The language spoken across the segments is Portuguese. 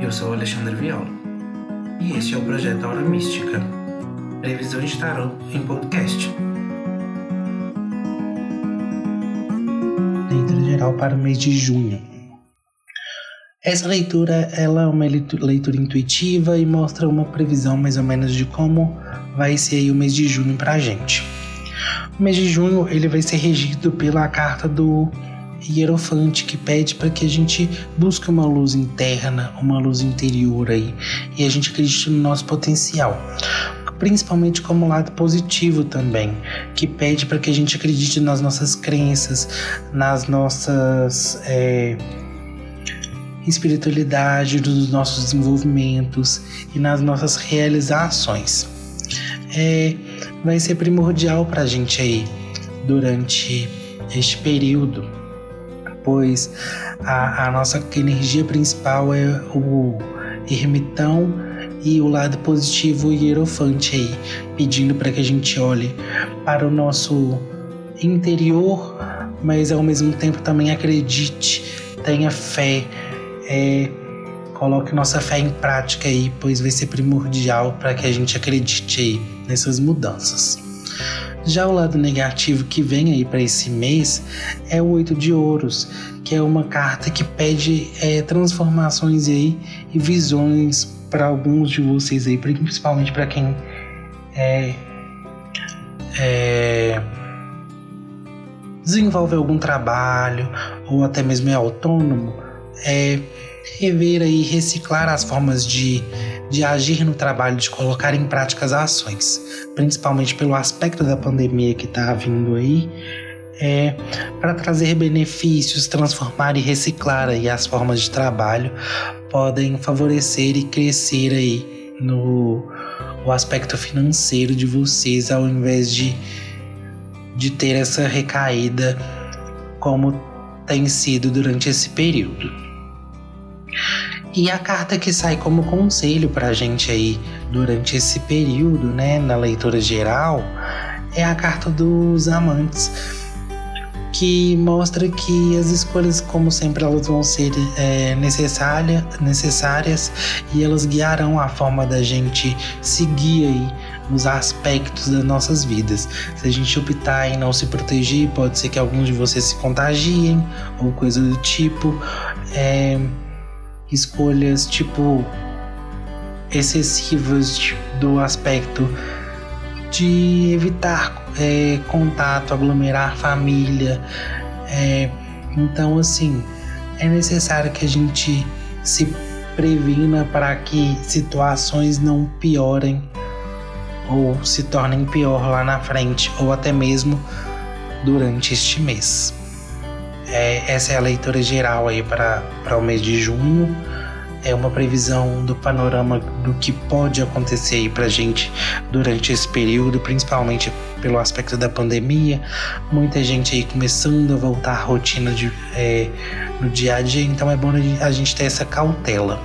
Eu sou Alexandre Viola e este é o projeto Aura Mística, previsão de tarot em podcast. Leitura geral para o mês de junho. Essa leitura ela é uma leitura intuitiva e mostra uma previsão mais ou menos de como vai ser o mês de junho para a gente. O mês de junho ele vai ser regido pela carta do Hierofante que pede para que a gente busque uma luz interna, uma luz interior aí e a gente acredite no nosso potencial. Principalmente como lado positivo também, que pede para que a gente acredite nas nossas crenças, nas nossas é, espiritualidade, dos nossos desenvolvimentos e nas nossas realizações. É, vai ser primordial para a gente aí durante este período pois a, a nossa energia principal é o ermitão e o lado positivo hierofante aí, pedindo para que a gente olhe para o nosso interior, mas ao mesmo tempo também acredite, tenha fé, é, coloque nossa fé em prática aí, pois vai ser primordial para que a gente acredite aí nessas mudanças. Já o lado negativo que vem aí para esse mês é o oito de ouros, que é uma carta que pede é, transformações aí e visões para alguns de vocês aí, principalmente para quem é, é, desenvolve algum trabalho ou até mesmo é autônomo, é rever aí, reciclar as formas de de agir no trabalho, de colocar em prática as ações, principalmente pelo aspecto da pandemia que está vindo aí, é, para trazer benefícios, transformar e reciclar aí as formas de trabalho, podem favorecer e crescer aí no o aspecto financeiro de vocês, ao invés de, de ter essa recaída como tem sido durante esse período. E a carta que sai como conselho para a gente aí durante esse período, né, na leitura geral, é a carta dos amantes, que mostra que as escolhas, como sempre, elas vão ser é, necessária, necessárias e elas guiarão a forma da gente seguir aí nos aspectos das nossas vidas. Se a gente optar em não se proteger, pode ser que alguns de vocês se contagiem ou coisa do tipo. É, escolhas tipo excessivas do aspecto de evitar é, contato, aglomerar família. É, então, assim, é necessário que a gente se previna para que situações não piorem ou se tornem pior lá na frente ou até mesmo durante este mês. É, essa é a leitura geral aí para o mês de junho. É uma previsão do panorama do que pode acontecer aí para gente durante esse período, principalmente pelo aspecto da pandemia. Muita gente aí começando a voltar à rotina de, é, no dia a dia, então é bom a gente ter essa cautela.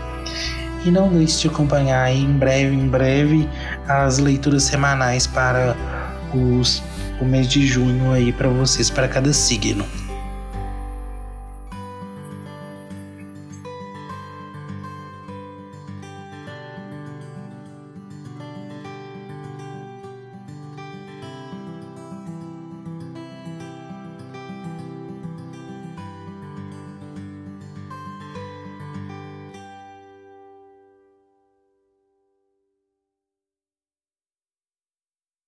E não deixe de acompanhar aí em breve, em breve, as leituras semanais para os, o mês de junho aí para vocês, para cada signo.